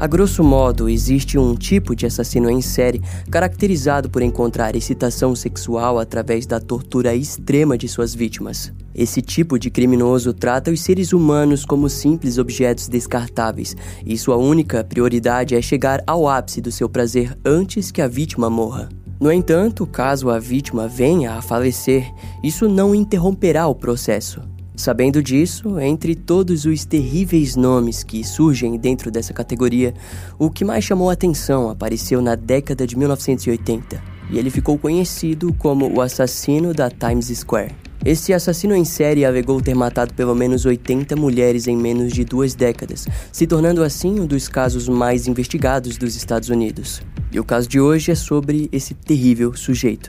A grosso modo, existe um tipo de assassino em série caracterizado por encontrar excitação sexual através da tortura extrema de suas vítimas. Esse tipo de criminoso trata os seres humanos como simples objetos descartáveis e sua única prioridade é chegar ao ápice do seu prazer antes que a vítima morra. No entanto, caso a vítima venha a falecer, isso não interromperá o processo. Sabendo disso, entre todos os terríveis nomes que surgem dentro dessa categoria, o que mais chamou atenção apareceu na década de 1980 e ele ficou conhecido como o assassino da Times Square. Esse assassino em série alegou ter matado pelo menos 80 mulheres em menos de duas décadas, se tornando assim um dos casos mais investigados dos Estados Unidos. E o caso de hoje é sobre esse terrível sujeito.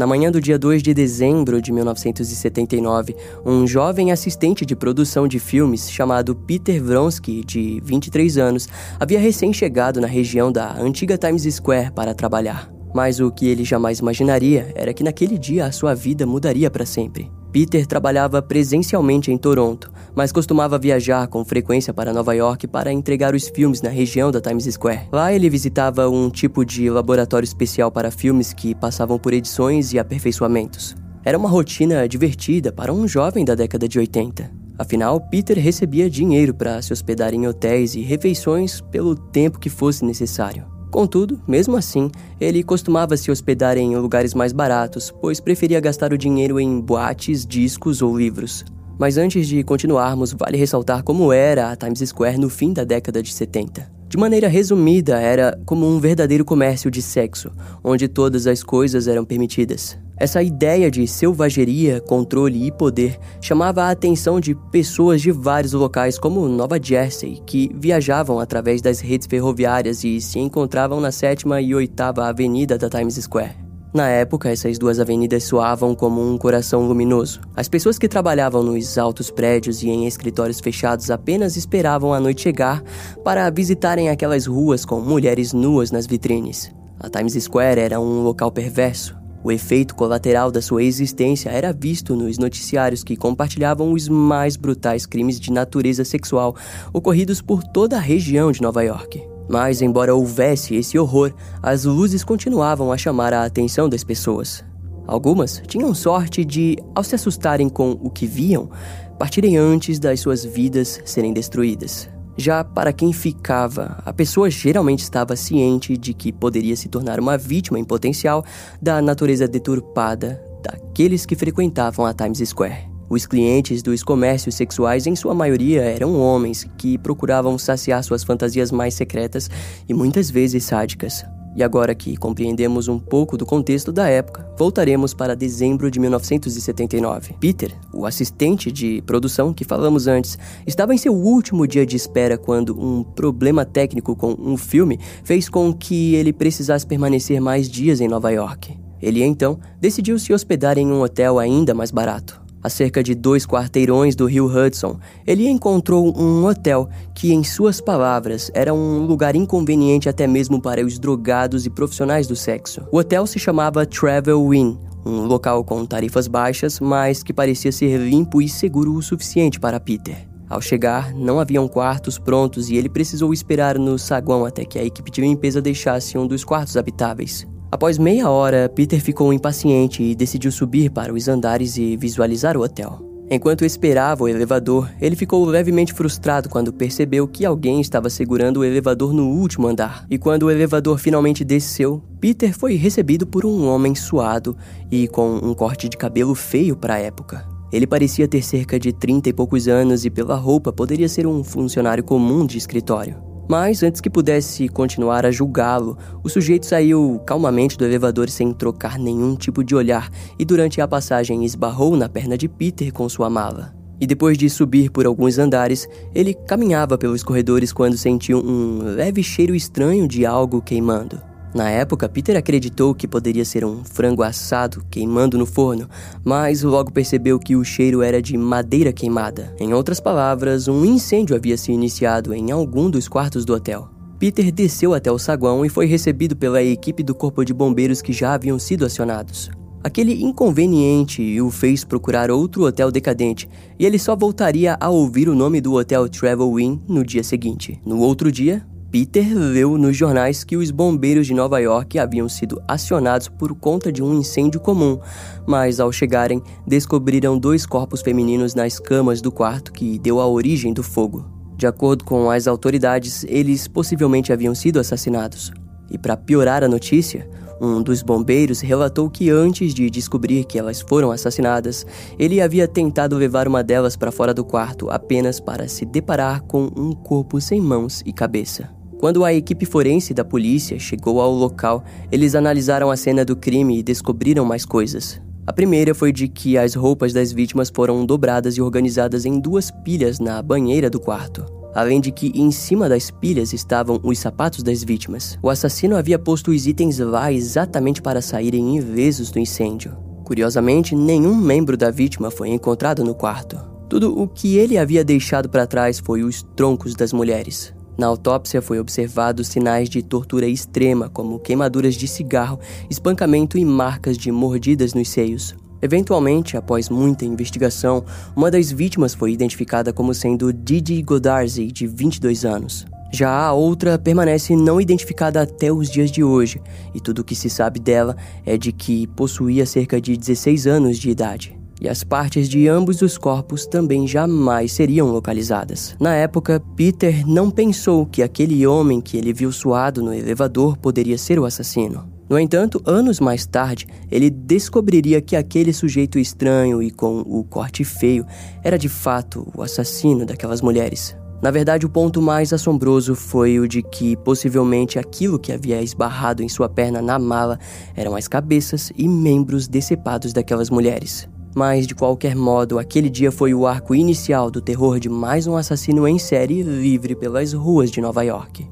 Na manhã do dia 2 de dezembro de 1979, um jovem assistente de produção de filmes chamado Peter Vronsky, de 23 anos, havia recém-chegado na região da antiga Times Square para trabalhar. Mas o que ele jamais imaginaria era que naquele dia a sua vida mudaria para sempre. Peter trabalhava presencialmente em Toronto, mas costumava viajar com frequência para Nova York para entregar os filmes na região da Times Square. Lá ele visitava um tipo de laboratório especial para filmes que passavam por edições e aperfeiçoamentos. Era uma rotina divertida para um jovem da década de 80. Afinal, Peter recebia dinheiro para se hospedar em hotéis e refeições pelo tempo que fosse necessário. Contudo, mesmo assim, ele costumava se hospedar em lugares mais baratos, pois preferia gastar o dinheiro em boates, discos ou livros. Mas antes de continuarmos, vale ressaltar como era a Times Square no fim da década de 70. De maneira resumida, era como um verdadeiro comércio de sexo, onde todas as coisas eram permitidas. Essa ideia de selvageria, controle e poder chamava a atenção de pessoas de vários locais, como Nova Jersey, que viajavam através das redes ferroviárias e se encontravam na sétima e oitava avenida da Times Square. Na época, essas duas avenidas soavam como um coração luminoso. As pessoas que trabalhavam nos altos prédios e em escritórios fechados apenas esperavam a noite chegar para visitarem aquelas ruas com mulheres nuas nas vitrines. A Times Square era um local perverso, o efeito colateral da sua existência era visto nos noticiários que compartilhavam os mais brutais crimes de natureza sexual ocorridos por toda a região de Nova York. Mas, embora houvesse esse horror, as luzes continuavam a chamar a atenção das pessoas. Algumas tinham sorte de, ao se assustarem com o que viam, partirem antes das suas vidas serem destruídas. Já para quem ficava, a pessoa geralmente estava ciente de que poderia se tornar uma vítima em potencial da natureza deturpada daqueles que frequentavam a Times Square. Os clientes dos comércios sexuais, em sua maioria, eram homens que procuravam saciar suas fantasias mais secretas e muitas vezes sádicas. E agora que compreendemos um pouco do contexto da época, voltaremos para dezembro de 1979. Peter, o assistente de produção que falamos antes, estava em seu último dia de espera quando um problema técnico com um filme fez com que ele precisasse permanecer mais dias em Nova York. Ele então decidiu se hospedar em um hotel ainda mais barato. A cerca de dois quarteirões do rio Hudson, ele encontrou um hotel que, em suas palavras, era um lugar inconveniente até mesmo para os drogados e profissionais do sexo. O hotel se chamava Travel Inn, um local com tarifas baixas, mas que parecia ser limpo e seguro o suficiente para Peter. Ao chegar, não haviam quartos prontos e ele precisou esperar no saguão até que a equipe de limpeza deixasse um dos quartos habitáveis. Após meia hora, Peter ficou impaciente e decidiu subir para os andares e visualizar o hotel. Enquanto esperava o elevador, ele ficou levemente frustrado quando percebeu que alguém estava segurando o elevador no último andar. E quando o elevador finalmente desceu, Peter foi recebido por um homem suado e com um corte de cabelo feio para a época. Ele parecia ter cerca de 30 e poucos anos e pela roupa poderia ser um funcionário comum de escritório. Mas antes que pudesse continuar a julgá-lo, o sujeito saiu calmamente do elevador sem trocar nenhum tipo de olhar e durante a passagem esbarrou na perna de Peter com sua mala. E depois de subir por alguns andares, ele caminhava pelos corredores quando sentiu um leve cheiro estranho de algo queimando. Na época, Peter acreditou que poderia ser um frango assado queimando no forno, mas logo percebeu que o cheiro era de madeira queimada. Em outras palavras, um incêndio havia se iniciado em algum dos quartos do hotel. Peter desceu até o saguão e foi recebido pela equipe do corpo de bombeiros que já haviam sido acionados. Aquele inconveniente o fez procurar outro hotel decadente e ele só voltaria a ouvir o nome do hotel Travel Inn no dia seguinte. No outro dia, Peter leu nos jornais que os bombeiros de Nova York haviam sido acionados por conta de um incêndio comum, mas ao chegarem, descobriram dois corpos femininos nas camas do quarto que deu a origem do fogo. De acordo com as autoridades, eles possivelmente haviam sido assassinados. E para piorar a notícia, um dos bombeiros relatou que antes de descobrir que elas foram assassinadas, ele havia tentado levar uma delas para fora do quarto apenas para se deparar com um corpo sem mãos e cabeça. Quando a equipe forense da polícia chegou ao local, eles analisaram a cena do crime e descobriram mais coisas. A primeira foi de que as roupas das vítimas foram dobradas e organizadas em duas pilhas na banheira do quarto além de que em cima das pilhas estavam os sapatos das vítimas. O assassino havia posto os itens lá exatamente para saírem ilesos do incêndio. Curiosamente, nenhum membro da vítima foi encontrado no quarto. Tudo o que ele havia deixado para trás foi os troncos das mulheres. Na autópsia foi observado sinais de tortura extrema, como queimaduras de cigarro, espancamento e marcas de mordidas nos seios. Eventualmente, após muita investigação, uma das vítimas foi identificada como sendo Didi Godarzi, de 22 anos. Já a outra permanece não identificada até os dias de hoje, e tudo o que se sabe dela é de que possuía cerca de 16 anos de idade. E as partes de ambos os corpos também jamais seriam localizadas. Na época, Peter não pensou que aquele homem que ele viu suado no elevador poderia ser o assassino. No entanto, anos mais tarde, ele descobriria que aquele sujeito estranho e com o corte feio era de fato o assassino daquelas mulheres. Na verdade, o ponto mais assombroso foi o de que possivelmente aquilo que havia esbarrado em sua perna na mala eram as cabeças e membros decepados daquelas mulheres. Mas, de qualquer modo, aquele dia foi o arco inicial do terror de mais um assassino em série livre pelas ruas de Nova York.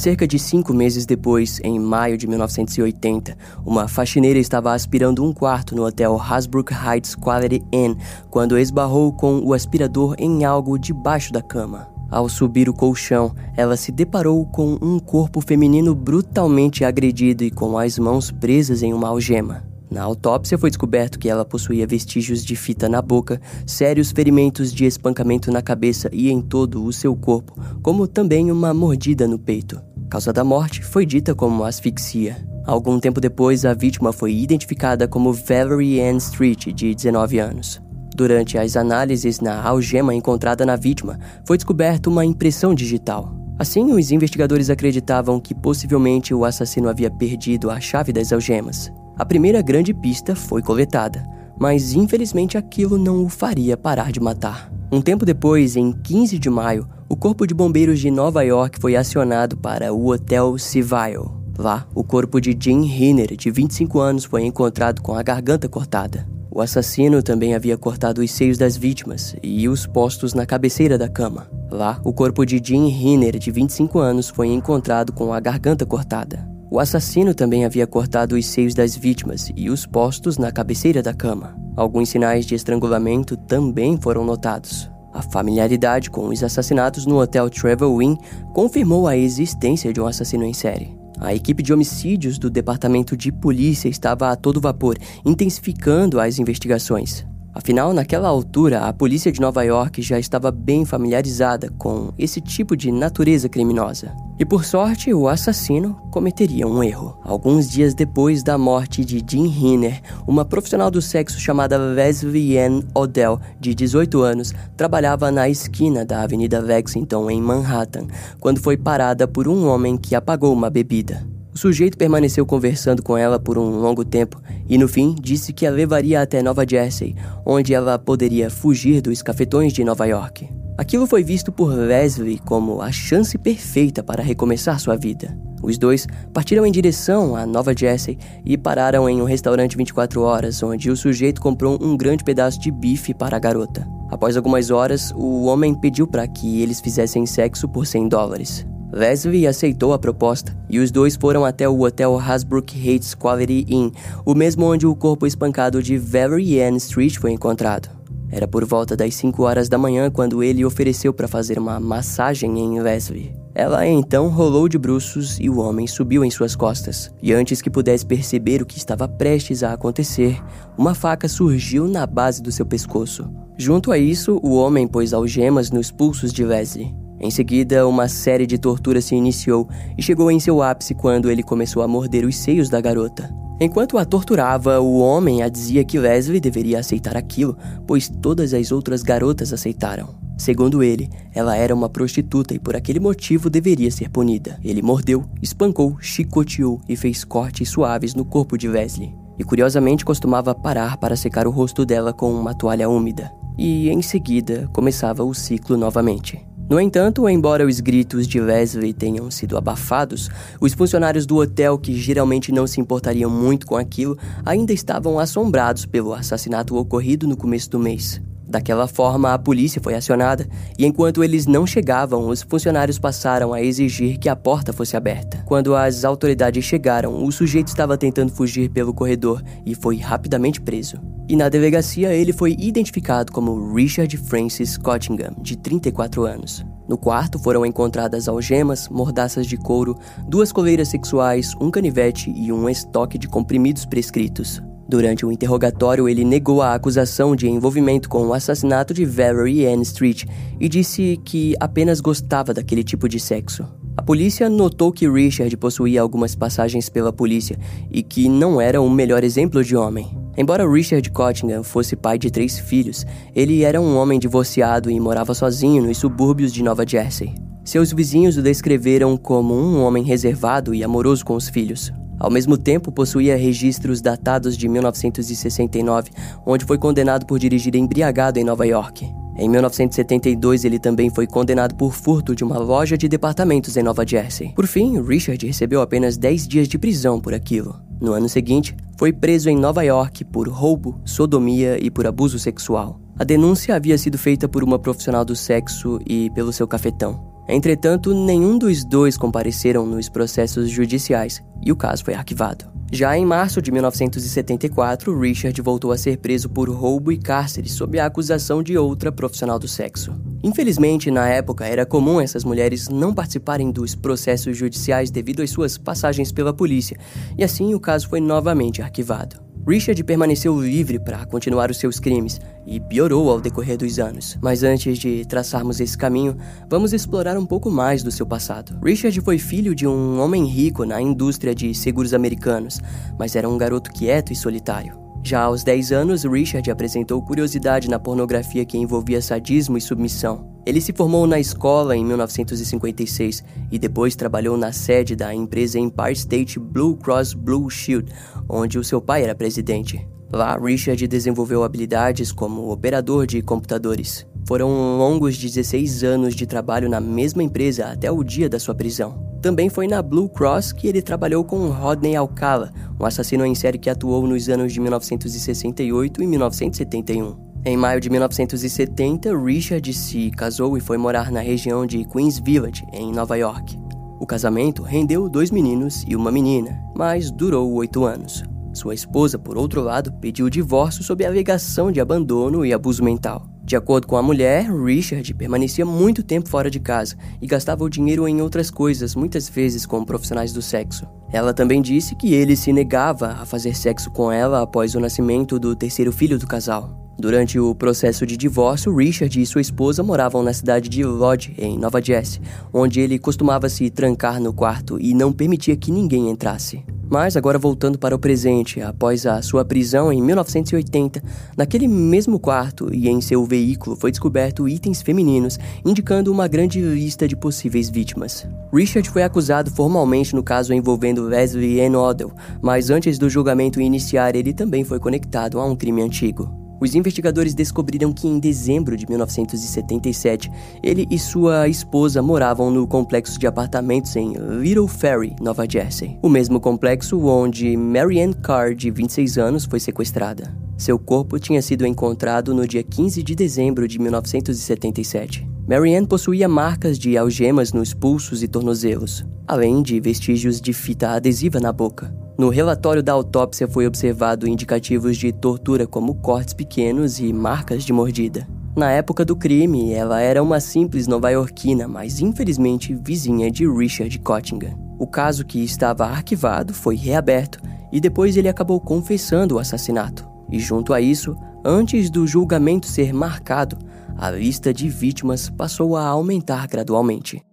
Cerca de cinco meses depois, em maio de 1980, uma faxineira estava aspirando um quarto no hotel Hasbrook Heights Quality Inn quando esbarrou com o aspirador em algo debaixo da cama. Ao subir o colchão, ela se deparou com um corpo feminino brutalmente agredido e com as mãos presas em uma algema. Na autópsia foi descoberto que ela possuía vestígios de fita na boca, sérios ferimentos de espancamento na cabeça e em todo o seu corpo, como também uma mordida no peito causa da morte foi dita como asfixia. Algum tempo depois, a vítima foi identificada como Valerie Ann Street, de 19 anos. Durante as análises na algema encontrada na vítima, foi descoberta uma impressão digital. Assim, os investigadores acreditavam que possivelmente o assassino havia perdido a chave das algemas. A primeira grande pista foi coletada, mas infelizmente aquilo não o faria parar de matar. Um tempo depois, em 15 de maio, o Corpo de Bombeiros de Nova York foi acionado para o Hotel Civile. Lá, o corpo de Jim Hinner, de 25 anos, foi encontrado com a garganta cortada. O assassino também havia cortado os seios das vítimas e os postos na cabeceira da cama. Lá, o corpo de Jim Hinner, de 25 anos, foi encontrado com a garganta cortada. O assassino também havia cortado os seios das vítimas e os postos na cabeceira da cama. Alguns sinais de estrangulamento também foram notados. A familiaridade com os assassinatos no Hotel Travel Inn confirmou a existência de um assassino em série. A equipe de homicídios do Departamento de Polícia estava a todo vapor, intensificando as investigações. Afinal, naquela altura, a polícia de Nova York já estava bem familiarizada com esse tipo de natureza criminosa. E por sorte, o assassino cometeria um erro. Alguns dias depois da morte de Jean Hinner, uma profissional do sexo chamada Leslie Ann Odell, de 18 anos, trabalhava na esquina da Avenida Lexington, em Manhattan, quando foi parada por um homem que apagou uma bebida. O sujeito permaneceu conversando com ela por um longo tempo e, no fim, disse que a levaria até Nova Jersey, onde ela poderia fugir dos cafetões de Nova York. Aquilo foi visto por Leslie como a chance perfeita para recomeçar sua vida. Os dois partiram em direção a Nova Jersey e pararam em um restaurante 24 horas, onde o sujeito comprou um grande pedaço de bife para a garota. Após algumas horas, o homem pediu para que eles fizessem sexo por 100 dólares. Leslie aceitou a proposta e os dois foram até o hotel Hasbrook Heights Quality Inn, o mesmo onde o corpo espancado de Valerie Ann Street foi encontrado. Era por volta das 5 horas da manhã quando ele ofereceu para fazer uma massagem em Leslie. Ela então rolou de bruços e o homem subiu em suas costas. E antes que pudesse perceber o que estava prestes a acontecer, uma faca surgiu na base do seu pescoço. Junto a isso, o homem pôs algemas nos pulsos de Leslie. Em seguida, uma série de torturas se iniciou e chegou em seu ápice quando ele começou a morder os seios da garota. Enquanto a torturava, o homem a dizia que Leslie deveria aceitar aquilo, pois todas as outras garotas aceitaram. Segundo ele, ela era uma prostituta e por aquele motivo deveria ser punida. Ele mordeu, espancou, chicoteou e fez cortes suaves no corpo de Leslie. E curiosamente costumava parar para secar o rosto dela com uma toalha úmida. E em seguida começava o ciclo novamente. No entanto, embora os gritos de Leslie tenham sido abafados, os funcionários do hotel, que geralmente não se importariam muito com aquilo, ainda estavam assombrados pelo assassinato ocorrido no começo do mês. Daquela forma, a polícia foi acionada e enquanto eles não chegavam, os funcionários passaram a exigir que a porta fosse aberta. Quando as autoridades chegaram, o sujeito estava tentando fugir pelo corredor e foi rapidamente preso. E na delegacia ele foi identificado como Richard Francis Cottingham, de 34 anos. No quarto foram encontradas algemas, mordaças de couro, duas coleiras sexuais, um canivete e um estoque de comprimidos prescritos. Durante o interrogatório, ele negou a acusação de envolvimento com o assassinato de Valerie Ann Street e disse que apenas gostava daquele tipo de sexo. A polícia notou que Richard possuía algumas passagens pela polícia e que não era o melhor exemplo de homem. Embora Richard Cottingham fosse pai de três filhos, ele era um homem divorciado e morava sozinho nos subúrbios de Nova Jersey. Seus vizinhos o descreveram como um homem reservado e amoroso com os filhos. Ao mesmo tempo, possuía registros datados de 1969, onde foi condenado por dirigir embriagado em Nova York. Em 1972, ele também foi condenado por furto de uma loja de departamentos em Nova Jersey. Por fim, Richard recebeu apenas 10 dias de prisão por aquilo. No ano seguinte, foi preso em Nova York por roubo, sodomia e por abuso sexual. A denúncia havia sido feita por uma profissional do sexo e pelo seu cafetão. Entretanto, nenhum dos dois compareceram nos processos judiciais e o caso foi arquivado. Já em março de 1974, Richard voltou a ser preso por roubo e cárcere sob a acusação de outra profissional do sexo. Infelizmente, na época, era comum essas mulheres não participarem dos processos judiciais devido às suas passagens pela polícia, e assim o caso foi novamente arquivado. Richard permaneceu livre para continuar os seus crimes e piorou ao decorrer dos anos. Mas antes de traçarmos esse caminho, vamos explorar um pouco mais do seu passado. Richard foi filho de um homem rico na indústria de seguros americanos, mas era um garoto quieto e solitário. Já aos 10 anos, Richard apresentou curiosidade na pornografia que envolvia sadismo e submissão. Ele se formou na escola em 1956 e depois trabalhou na sede da empresa Empire State Blue Cross Blue Shield, onde o seu pai era presidente. Lá, Richard desenvolveu habilidades como operador de computadores. Foram longos 16 anos de trabalho na mesma empresa até o dia da sua prisão. Também foi na Blue Cross que ele trabalhou com Rodney Alcala, um assassino em série que atuou nos anos de 1968 e 1971. Em maio de 1970, Richard se casou e foi morar na região de Queens Village, em Nova York. O casamento rendeu dois meninos e uma menina, mas durou oito anos. Sua esposa, por outro lado, pediu o divórcio sob a alegação de abandono e abuso mental. De acordo com a mulher, Richard permanecia muito tempo fora de casa e gastava o dinheiro em outras coisas, muitas vezes com profissionais do sexo. Ela também disse que ele se negava a fazer sexo com ela após o nascimento do terceiro filho do casal. Durante o processo de divórcio, Richard e sua esposa moravam na cidade de Lodge, em Nova Jersey, onde ele costumava se trancar no quarto e não permitia que ninguém entrasse. Mas agora voltando para o presente, após a sua prisão em 1980, naquele mesmo quarto e em seu veículo foi descoberto itens femininos, indicando uma grande lista de possíveis vítimas. Richard foi acusado formalmente no caso envolvendo Leslie Ann Odell, mas antes do julgamento iniciar, ele também foi conectado a um crime antigo. Os investigadores descobriram que em dezembro de 1977, ele e sua esposa moravam no complexo de apartamentos em Little Ferry, Nova Jersey. O mesmo complexo onde Marianne Carr, de 26 anos, foi sequestrada. Seu corpo tinha sido encontrado no dia 15 de dezembro de 1977. Marianne possuía marcas de algemas nos pulsos e tornozelos, além de vestígios de fita adesiva na boca. No relatório da autópsia foi observado indicativos de tortura como cortes pequenos e marcas de mordida. Na época do crime, ela era uma simples nova-iorquina, mas infelizmente vizinha de Richard Cottingham. O caso que estava arquivado foi reaberto e depois ele acabou confessando o assassinato. E junto a isso, antes do julgamento ser marcado, a lista de vítimas passou a aumentar gradualmente.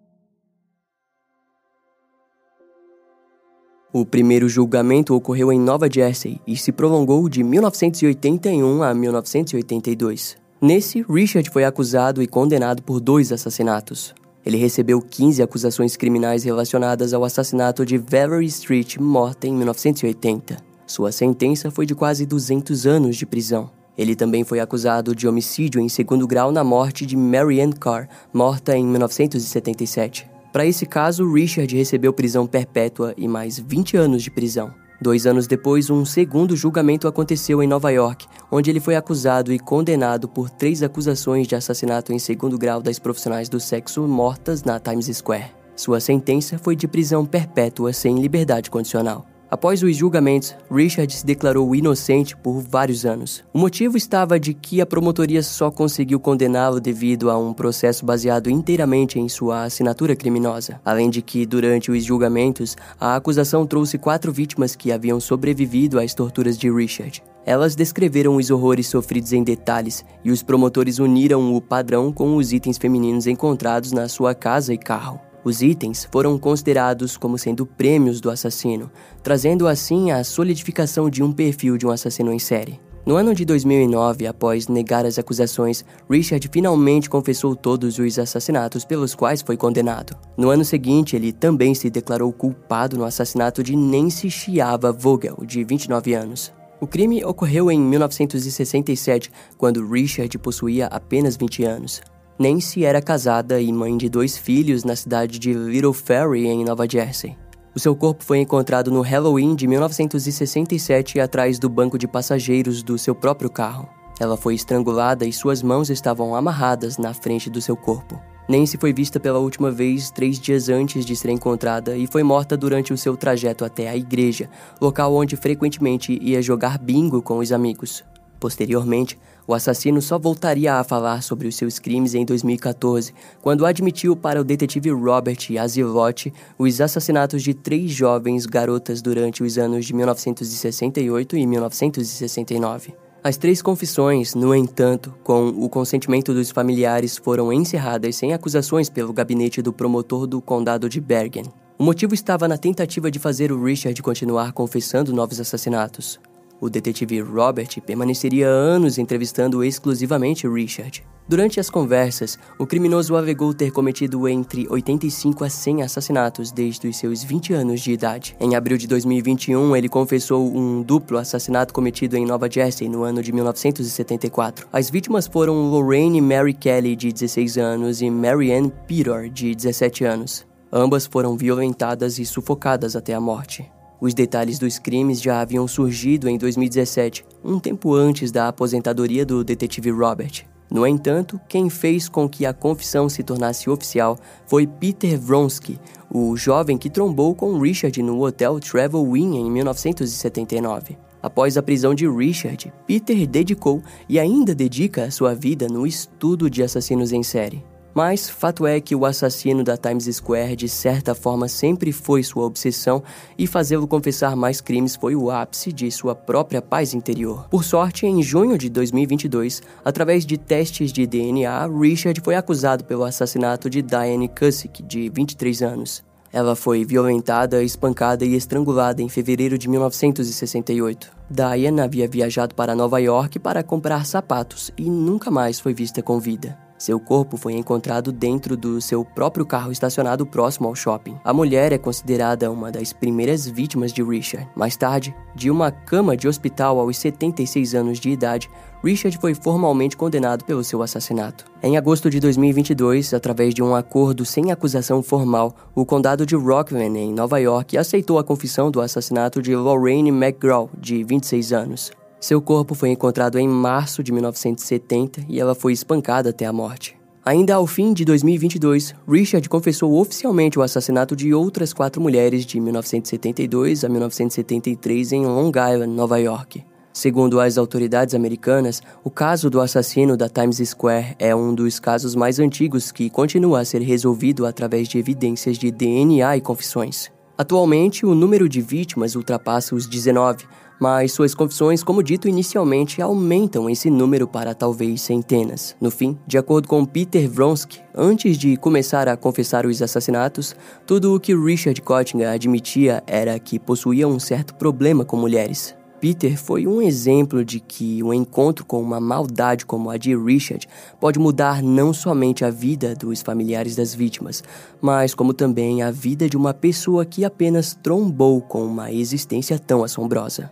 O primeiro julgamento ocorreu em Nova Jersey e se prolongou de 1981 a 1982. Nesse, Richard foi acusado e condenado por dois assassinatos. Ele recebeu 15 acusações criminais relacionadas ao assassinato de Valerie Street, morta em 1980. Sua sentença foi de quase 200 anos de prisão. Ele também foi acusado de homicídio em segundo grau na morte de Marianne Carr, morta em 1977. Para esse caso, Richard recebeu prisão perpétua e mais 20 anos de prisão. Dois anos depois, um segundo julgamento aconteceu em Nova York, onde ele foi acusado e condenado por três acusações de assassinato em segundo grau das profissionais do sexo mortas na Times Square. Sua sentença foi de prisão perpétua sem liberdade condicional. Após os julgamentos, Richard se declarou inocente por vários anos. O motivo estava de que a promotoria só conseguiu condená-lo devido a um processo baseado inteiramente em sua assinatura criminosa. Além de que, durante os julgamentos, a acusação trouxe quatro vítimas que haviam sobrevivido às torturas de Richard. Elas descreveram os horrores sofridos em detalhes e os promotores uniram o padrão com os itens femininos encontrados na sua casa e carro. Os itens foram considerados como sendo prêmios do assassino, trazendo assim a solidificação de um perfil de um assassino em série. No ano de 2009, após negar as acusações, Richard finalmente confessou todos os assassinatos pelos quais foi condenado. No ano seguinte, ele também se declarou culpado no assassinato de Nancy Chiava Vogel, de 29 anos. O crime ocorreu em 1967, quando Richard possuía apenas 20 anos. Nancy era casada e mãe de dois filhos na cidade de Little Ferry, em Nova Jersey. O seu corpo foi encontrado no Halloween de 1967 atrás do banco de passageiros do seu próprio carro. Ela foi estrangulada e suas mãos estavam amarradas na frente do seu corpo. Nancy foi vista pela última vez três dias antes de ser encontrada e foi morta durante o seu trajeto até a igreja, local onde frequentemente ia jogar bingo com os amigos. Posteriormente, o assassino só voltaria a falar sobre os seus crimes em 2014, quando admitiu para o detetive Robert Azilotti os assassinatos de três jovens garotas durante os anos de 1968 e 1969. As três confissões, no entanto, com o consentimento dos familiares, foram encerradas sem acusações pelo gabinete do promotor do condado de Bergen. O motivo estava na tentativa de fazer o Richard continuar confessando novos assassinatos. O detetive Robert permaneceria anos entrevistando exclusivamente Richard. Durante as conversas, o criminoso alegou ter cometido entre 85 a 100 assassinatos desde os seus 20 anos de idade. Em abril de 2021, ele confessou um duplo assassinato cometido em Nova Jersey no ano de 1974. As vítimas foram Lorraine Mary Kelly, de 16 anos, e Marianne Peter, de 17 anos. Ambas foram violentadas e sufocadas até a morte. Os detalhes dos crimes já haviam surgido em 2017, um tempo antes da aposentadoria do detetive Robert. No entanto, quem fez com que a confissão se tornasse oficial foi Peter Vronsky, o jovem que trombou com Richard no hotel Travel Inn em 1979. Após a prisão de Richard, Peter dedicou e ainda dedica sua vida no estudo de assassinos em série. Mas fato é que o assassino da Times Square de certa forma sempre foi sua obsessão e fazê-lo confessar mais crimes foi o ápice de sua própria paz interior. Por sorte, em junho de 2022, através de testes de DNA, Richard foi acusado pelo assassinato de Diane Cusick, de 23 anos. Ela foi violentada, espancada e estrangulada em fevereiro de 1968. Diane havia viajado para Nova York para comprar sapatos e nunca mais foi vista com vida. Seu corpo foi encontrado dentro do seu próprio carro estacionado próximo ao shopping. A mulher é considerada uma das primeiras vítimas de Richard. Mais tarde, de uma cama de hospital aos 76 anos de idade, Richard foi formalmente condenado pelo seu assassinato. Em agosto de 2022, através de um acordo sem acusação formal, o condado de Rockland, em Nova York, aceitou a confissão do assassinato de Lorraine McGraw, de 26 anos. Seu corpo foi encontrado em março de 1970 e ela foi espancada até a morte. Ainda ao fim de 2022, Richard confessou oficialmente o assassinato de outras quatro mulheres de 1972 a 1973 em Long Island, Nova York. Segundo as autoridades americanas, o caso do assassino da Times Square é um dos casos mais antigos que continua a ser resolvido através de evidências de DNA e confissões. Atualmente, o número de vítimas ultrapassa os 19, mas suas confissões, como dito inicialmente, aumentam esse número para talvez centenas. No fim, de acordo com Peter Vronsky, antes de começar a confessar os assassinatos, tudo o que Richard Cottinger admitia era que possuía um certo problema com mulheres. Peter foi um exemplo de que o um encontro com uma maldade como a de Richard pode mudar não somente a vida dos familiares das vítimas, mas como também a vida de uma pessoa que apenas trombou com uma existência tão assombrosa.